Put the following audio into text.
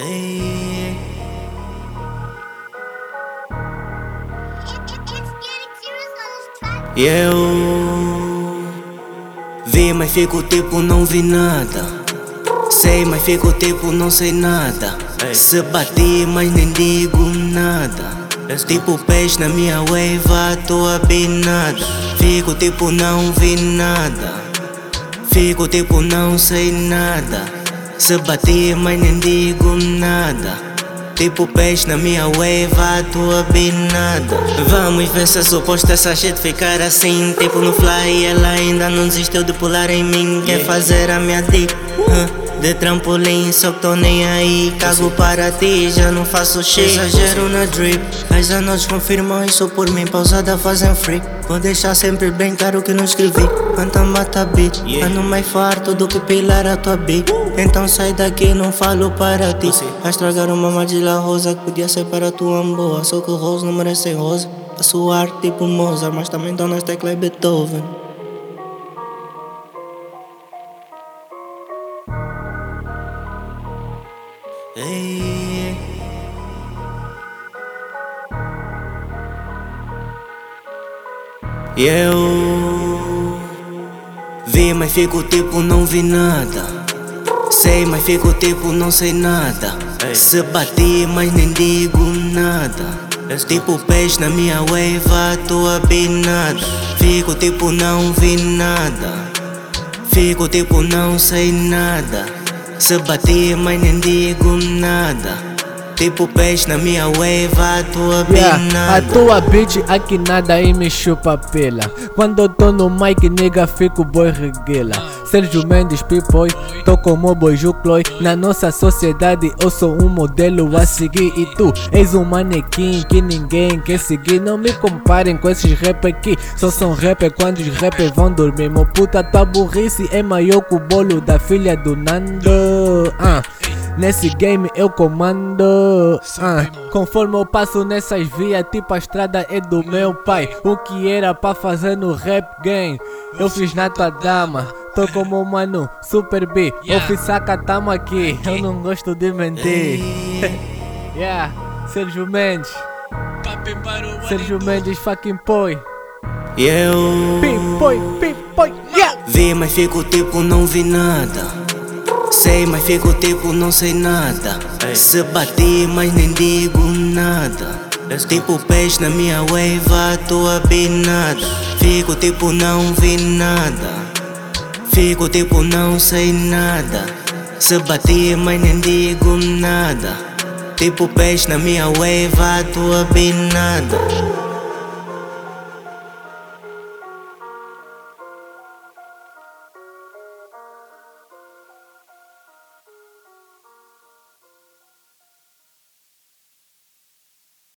Ei, E eu vi, mas fico tipo não vi nada. Sei, mas fico tipo não sei nada. Se bati, mas nem digo nada. Tipo peixe na minha wave, tô abinada. Fico tipo não vi nada. Fico tipo não sei nada. Se bati, mas nem digo nada. Tipo peixe na minha wave, tô abinada. Vamos ver se é suposto essa shit ficar assim. Tipo no fly, ela ainda não desistiu de pular em mim. Quer fazer a minha dick? De trampolim, só que tô nem aí. Cago para ti, já não faço shit. Exagero na drip. As anotes confirmam isso por mim. Pausada fazem free. Vou deixar sempre bem claro que não escrevi. Canta mata beat. Ando mais farto do que pilar a tua beat. Então sai daqui, não falo para ti. A estragar uma armadilha rosa que podia ser para tua boa. Só que o rosa não merece rosa. A sua arte tipo Mozart, mas também tô nas teclas Beethoven. Ei. E eu vi, mas fico tipo não vi nada. Sei, mas fico tipo não sei nada. Se bati, mas nem digo nada. Tipo peixe na minha wave, tô abinada. Fico tipo não vi nada. Fico tipo não sei nada. Se bati, mas nem digo nada. Tipo peixe na minha wave, tô Yeah, a tua bitch aqui nada aí me chupa pela Quando eu tô no mic, nigga, fico boy reguela Sérgio Mendes, pipoy, tô como boy Jucloy Na nossa sociedade eu sou um modelo a seguir E tu és um manequim que ninguém quer seguir Não me comparem com esses rap aqui Só são rapper quando os rappers vão dormir Meu puta, tua burrice é maior que o bolo da filha do Nando ah. Nesse game eu comando. ah. conforme eu passo nessas vias, tipo a estrada é do meu pai. O que era pra fazer no rap game, eu fiz na tua dama. Tô como mano, super B. Fiz saca, tamo aqui. Eu não gosto de mentir. yeah, Sérgio Mendes. Sérgio Mendes fucking boy. E eu Pimpoi, pimpoi, yeah. vi, mas fico tipo não vi nada. Sei, mas fico tipo não sei nada. Se bati, mas nem digo nada. Tipo peixe na minha wave, tô abinada. Fico tipo não vi nada. Fico tipo não sei nada. Se bati, mas nem digo nada. Tipo peixe na minha wave, tô abinada.